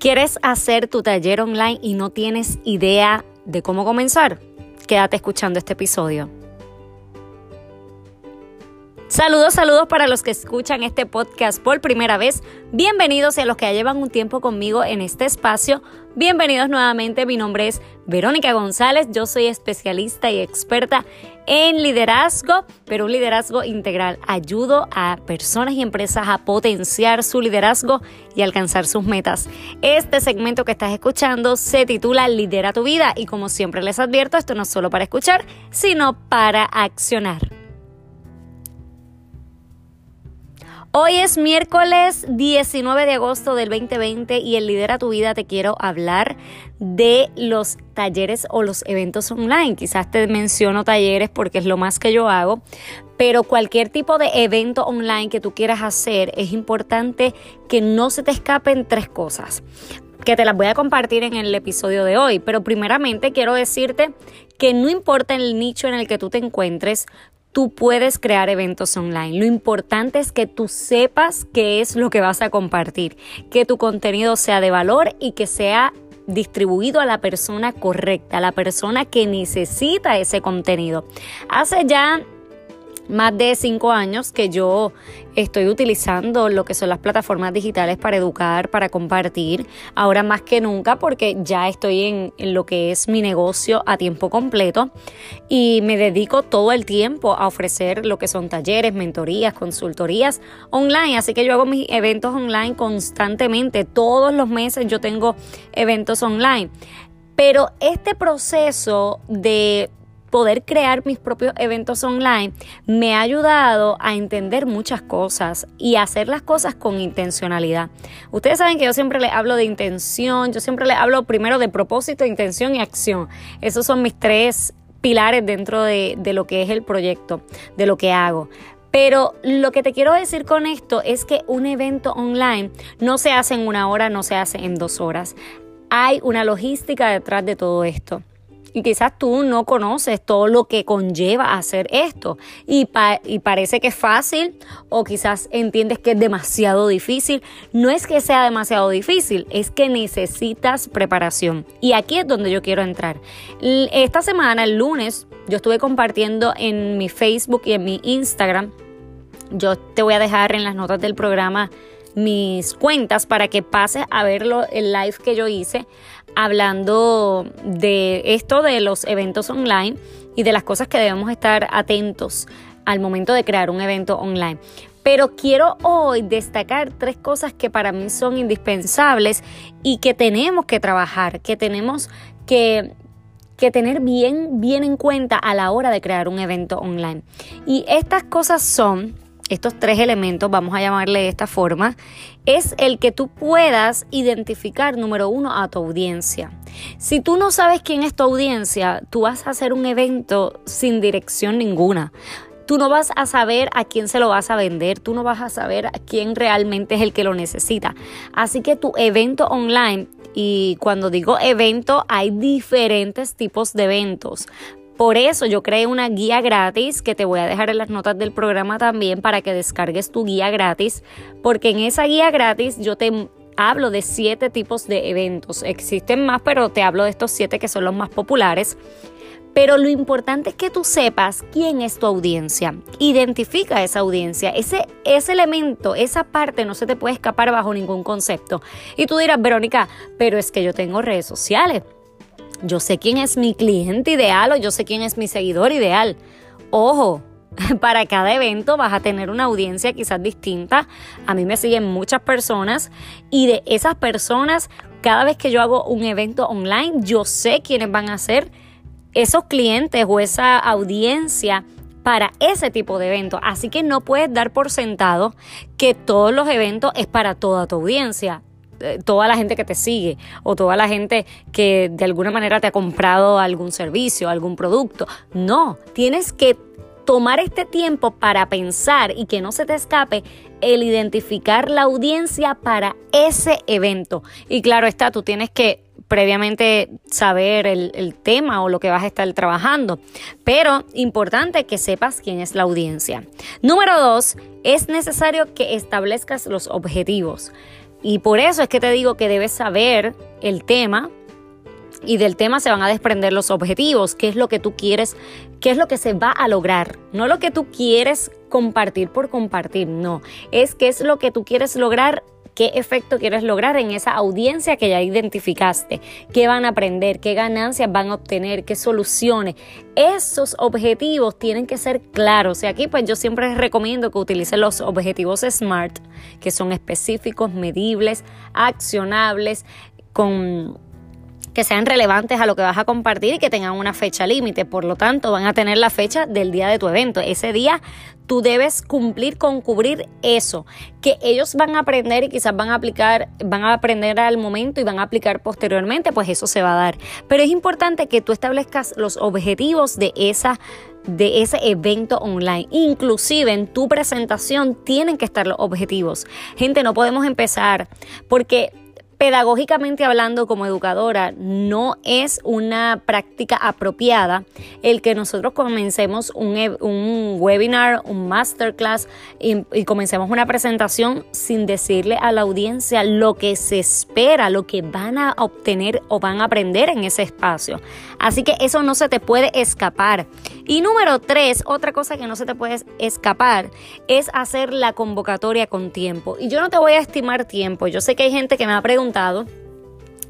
¿Quieres hacer tu taller online y no tienes idea de cómo comenzar? Quédate escuchando este episodio. Saludos, saludos para los que escuchan este podcast por primera vez. Bienvenidos y a los que ya llevan un tiempo conmigo en este espacio. Bienvenidos nuevamente. Mi nombre es Verónica González. Yo soy especialista y experta en liderazgo, pero un liderazgo integral. Ayudo a personas y empresas a potenciar su liderazgo y alcanzar sus metas. Este segmento que estás escuchando se titula Lidera tu vida y como siempre les advierto, esto no es solo para escuchar, sino para accionar. Hoy es miércoles 19 de agosto del 2020 y en Lidera tu vida te quiero hablar de los talleres o los eventos online. Quizás te menciono talleres porque es lo más que yo hago, pero cualquier tipo de evento online que tú quieras hacer es importante que no se te escapen tres cosas que te las voy a compartir en el episodio de hoy, pero primeramente quiero decirte que no importa el nicho en el que tú te encuentres, tú puedes crear eventos online. Lo importante es que tú sepas qué es lo que vas a compartir, que tu contenido sea de valor y que sea distribuido a la persona correcta, a la persona que necesita ese contenido. Hace ya más de cinco años que yo estoy utilizando lo que son las plataformas digitales para educar, para compartir, ahora más que nunca porque ya estoy en, lo que es mi negocio a tiempo completo. Y me dedico todo el tiempo a ofrecer lo que son talleres, mentorías, consultorías online, así que yo hago mis eventos online constantemente, todos los meses yo tengo eventos online. Pero este proceso de poder crear mis propios eventos online me ha ayudado a entender muchas cosas y hacer las cosas con intencionalidad. Ustedes saben que yo siempre les hablo de intención, yo siempre les hablo primero de propósito, intención y acción. Esos son mis tres pilares dentro de, de lo que es el proyecto, de lo que hago. Pero lo que te quiero decir con esto es que un evento online no se hace en una hora, no se hace en dos horas. Hay una logística detrás de todo esto. Y quizás tú no conoces todo lo que conlleva hacer esto y, y, parece que es fácil o quizás entiendes que es demasiado difícil. No es que sea demasiado difícil, es que necesitas preparación. Y aquí es donde yo quiero entrar. Esta semana, el lunes, yo estuve compartiendo en mi Facebook y en mi Instagram. Yo te voy a dejar en las notas del programa mis cuentas para que pases a verlo el live que yo hice hablando de esto de los eventos online y de las cosas que debemos estar atentos al momento de crear un evento online. Pero quiero hoy destacar tres cosas que para mí son indispensables y que tenemos que trabajar, que tenemos que, que tener bien, bien en cuenta a la hora de crear un evento online. Y estas cosas son estos tres elementos, vamos a llamarle de esta forma, es el que tú puedas identificar, número uno, a tu audiencia. Si tú no sabes quién es tu audiencia, tú vas a hacer un evento sin dirección ninguna. Tú no vas a saber a quién se lo vas a vender, tú no vas a saber a quién realmente es el que lo necesita. Así que tu evento online y cuando digo evento, hay diferentes tipos de eventos. Por eso yo creé una guía gratis que te voy a dejar en las notas del programa también para que descargues tu guía gratis, porque en esa guía gratis yo te hablo de siete tipos de eventos. Existen más, pero te hablo de estos siete que son los más populares. Pero lo importante es que tú sepas quién es tu audiencia. Identifica esa audiencia. Ese, ese elemento, esa parte no se te puede escapar bajo ningún concepto. Y tú dirás, Verónica, pero es que yo tengo redes sociales. Yo sé quién es mi cliente ideal o yo sé quién es mi seguidor ideal. Ojo, para cada evento vas a tener una audiencia quizás distinta. A mí me siguen muchas personas y de esas personas, cada vez que yo hago un evento online, yo sé quiénes van a ser esos clientes o esa audiencia para ese tipo de evento. Así que no puedes dar por sentado que todos los eventos es para toda tu audiencia. Eh, toda la gente que te sigue o toda la gente que de alguna manera te ha comprado algún servicio, algún producto. No, tienes que tomar este tiempo para pensar y que no se te escape el identificar la audiencia para ese evento. Y claro está, tú tienes que previamente saber el, el, tema o lo que vas a estar trabajando. Pero importante que sepas quién es la audiencia. Número dos, es necesario que establezcas los objetivos. Y por eso es que te digo que debes saber el tema y del tema se van a desprender los objetivos, qué es lo que tú quieres, qué es lo que se va a lograr, no lo que tú quieres compartir por compartir, no, es qué es lo que tú quieres lograr qué efecto quieres lograr en esa audiencia que ya identificaste, qué van a aprender, qué ganancias van a obtener, qué soluciones. Esos objetivos tienen que ser claros. Y aquí pues yo siempre recomiendo que utilicen los objetivos SMART, que son específicos, medibles, accionables, con que sean relevantes a lo que vas a compartir y que tengan una fecha límite. Por lo tanto, van a tener la fecha del día de tu evento. Ese día tú debes cumplir con cubrir eso, que ellos van a aprender y quizás van a aplicar, van a aprender al momento y van a aplicar posteriormente, pues eso se va a dar. Pero es importante que tú establezcas los objetivos de esa de ese evento online. Inclusive en tu presentación tienen que estar los objetivos. Gente, no podemos empezar porque pedagógicamente hablando como educadora, no es una práctica apropiada el que nosotros comencemos un, e, webinar, un masterclass y, y, comencemos una presentación sin decirle a la audiencia lo que se espera, lo que van a obtener o van a aprender en ese espacio. Así que eso no se te puede escapar. Y número tres, otra cosa que no se te puede escapar es hacer la convocatoria con tiempo. Y yo no te voy a estimar tiempo. Yo sé que hay gente que me ha preguntado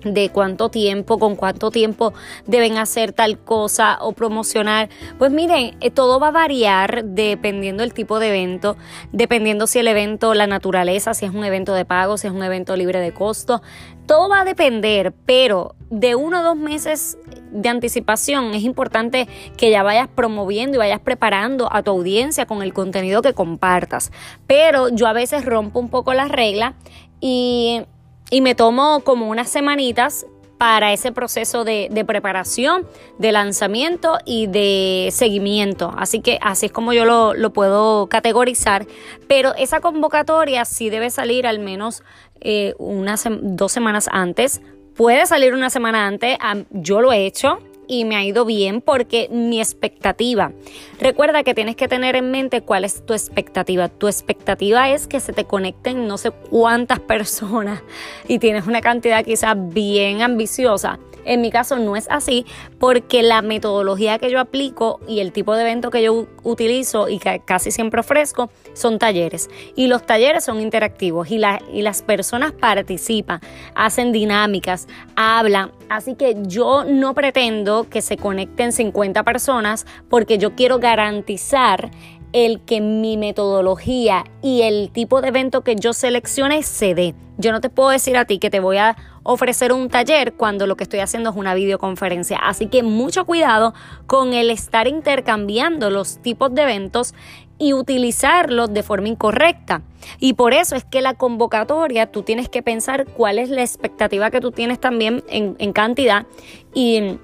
de cuánto tiempo, con cuánto tiempo deben hacer tal cosa o promocionar. Pues miren, eh, todo va a variar dependiendo del tipo de evento, dependiendo si el evento, la naturaleza, si es un evento de pago, si es un evento libre de costo. Todo va a depender, pero de uno o dos meses de anticipación es importante que ya vayas promoviendo y vayas preparando a tu audiencia con el contenido que compartas. Pero yo a veces rompo un poco las reglas y, y me tomo como unas semanitas para ese proceso de, de, preparación, de lanzamiento y de seguimiento. Así que así es como yo lo, lo puedo categorizar. Pero esa convocatoria sí debe salir al menos eh, unas dos semanas antes Puede salir una semana antes, yo lo he hecho y me ha ido bien porque mi expectativa. Recuerda que tienes que tener en mente cuál es tu expectativa. Tu expectativa es que se te conecten no sé cuántas personas y tienes una cantidad quizás bien ambiciosa. En mi caso no es así porque la metodología que yo aplico y el tipo de evento que yo utilizo y que casi siempre ofrezco son talleres. Y los talleres son interactivos y, y las personas participan, hacen dinámicas, hablan. Así que yo no pretendo que se conecten 50 personas porque yo quiero garantizar el que mi metodología y el tipo de evento que yo seleccione se dé. Yo no te puedo decir a ti que te voy a ofrecer un taller cuando lo que estoy haciendo es una videoconferencia. Así que mucho cuidado con el estar intercambiando los tipos de eventos y utilizarlos de forma incorrecta. Y por eso es que la convocatoria tú tienes que pensar cuál es la expectativa que tú tienes también en, cantidad y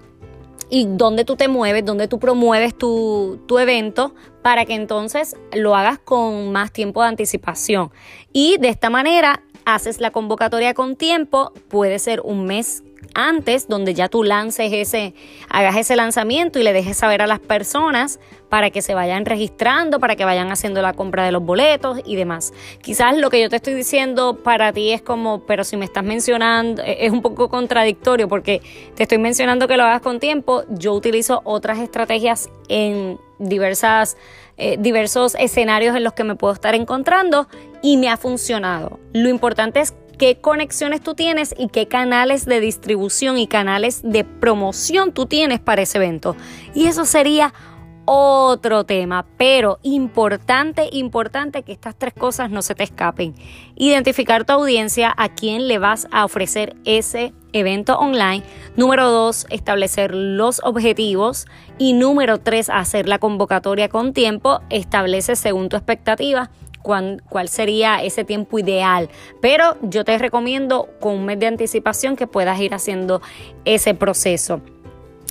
y dónde tú te mueves, dónde tú promueves tu, tu, evento para que entonces lo hagas con más tiempo de anticipación. Y de esta manera haces la convocatoria con tiempo, puede ser un mes antes, donde ya tú lances ese, hagas ese lanzamiento y le dejes saber a las personas para que se vayan registrando, para que vayan haciendo la compra de los boletos y demás. Quizás lo que yo te estoy diciendo para ti es como, pero si me estás mencionando, e-, es un poco contradictorio porque te estoy mencionando que lo hagas con tiempo, yo utilizo otras estrategias en diversas, eh, diversos escenarios en los que me puedo estar encontrando y me ha funcionado. Lo importante es qué conexiones tú tienes y qué canales de distribución y canales de promoción tú tienes para ese evento. Y eso sería otro tema, pero importante, importante que estas tres cosas no se te escapen. Identificar tu audiencia, a quién le vas a ofrecer ese evento online. Número dos, establecer los objetivos. Y número tres, hacer la convocatoria con tiempo. Establece según tu expectativa cuál sería ese tiempo ideal. Pero yo te recomiendo con un mes de anticipación que puedas ir haciendo ese proceso.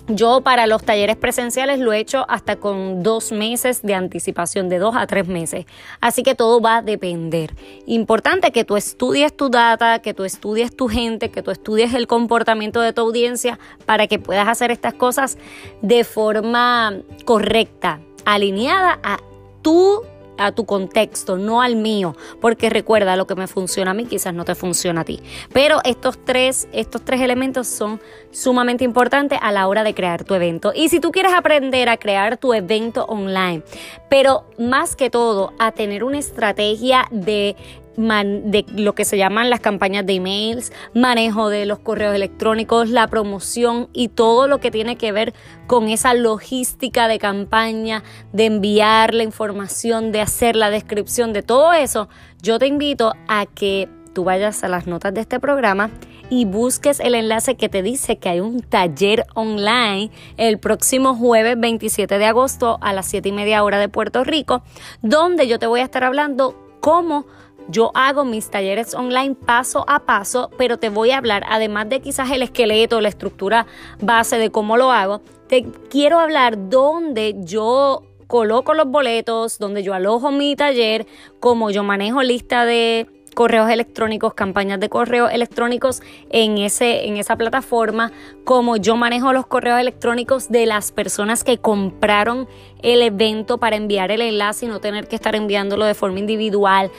Yo para los talleres presenciales lo he hecho hasta con dos meses de anticipación, de dos a tres meses. Así que todo va a depender. Importante que tú estudies tu data, que tú estudies tu gente, que tú estudies el comportamiento de tu audiencia para que puedas hacer estas cosas de forma correcta, alineada a tu a tu contexto, no al mío, porque recuerda, lo que me funciona a mí quizás no te funciona a ti. Pero estos tres, estos tres elementos son sumamente importantes a la hora de crear tu evento. Y si tú quieres aprender a crear tu evento online, pero más que todo a tener una estrategia de de lo que se llaman las campañas de emails, manejo de los correos electrónicos, la promoción y todo lo que tiene que ver con esa logística de campaña, de enviar la información, de hacer la descripción de todo eso, yo te invito a que tú vayas a las notas de este programa y busques el enlace que te dice que hay un taller online el próximo jueves 27 de agosto a las 7 y media hora de Puerto Rico, donde yo te voy a estar hablando cómo yo hago mis talleres online paso a paso, pero te voy a hablar, además de quizás el esqueleto, la estructura base de cómo lo hago, te quiero hablar dónde yo coloco los boletos, donde yo alojo mi taller, cómo yo manejo lista de correos electrónicos, campañas de correos electrónicos en, ese, en esa plataforma, como yo manejo los correos electrónicos de las personas que compraron el evento para enviar el enlace y no tener que estar enviándolo de forma individual.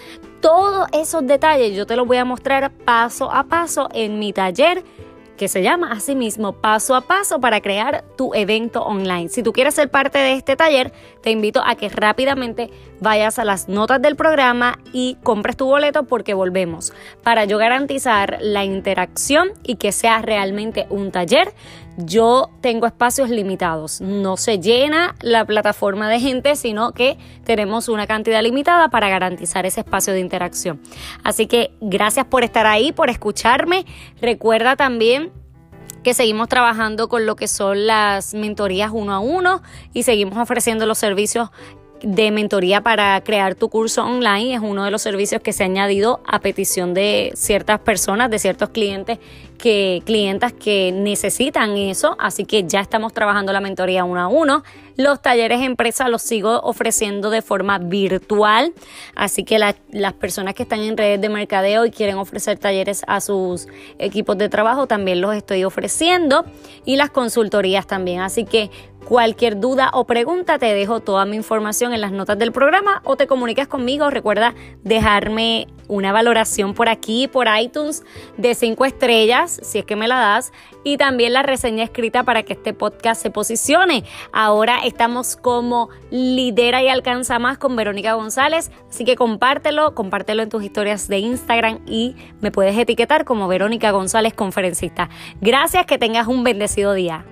Todos esos detalles yo te los voy a mostrar paso a paso en mi taller que se llama asimismo Paso a Paso para crear tu evento online. Si tú quieres ser parte de este taller, te invito a que rápidamente vayas a las notas del programa y compres tu boleto porque volvemos para yo garantizar la interacción y que sea realmente un taller yo tengo espacios limitados. No se llena la plataforma de gente, sino que tenemos una cantidad limitada para garantizar ese espacio de interacción. Así que gracias por estar ahí, por escucharme. Recuerda también que seguimos trabajando con lo que son las mentorías uno a uno y seguimos ofreciendo los servicios de mentoría para crear tu curso online. Es uno de los servicios que se ha añadido a petición de ciertas personas, de ciertos clientes que clientas que necesitan eso, así que ya estamos trabajando la mentoría uno a uno. Los talleres empresa los sigo ofreciendo de forma virtual, así que las personas que están en redes de mercadeo y quieren ofrecer talleres a sus equipos de trabajo también los estoy ofreciendo y las consultorías también, así que Cualquier duda o pregunta te dejo toda mi información en las notas del programa o te comunicas conmigo. Recuerda dejarme una valoración por aquí, por iTunes, de 5 estrellas, si es que me la das, y también la reseña escrita para que este podcast se posicione. Ahora estamos como lidera y alcanza más con Verónica González, así que compártelo, compártelo en tus historias de Instagram y me puedes etiquetar como Verónica González Conferencista. Gracias, que tengas un bendecido día.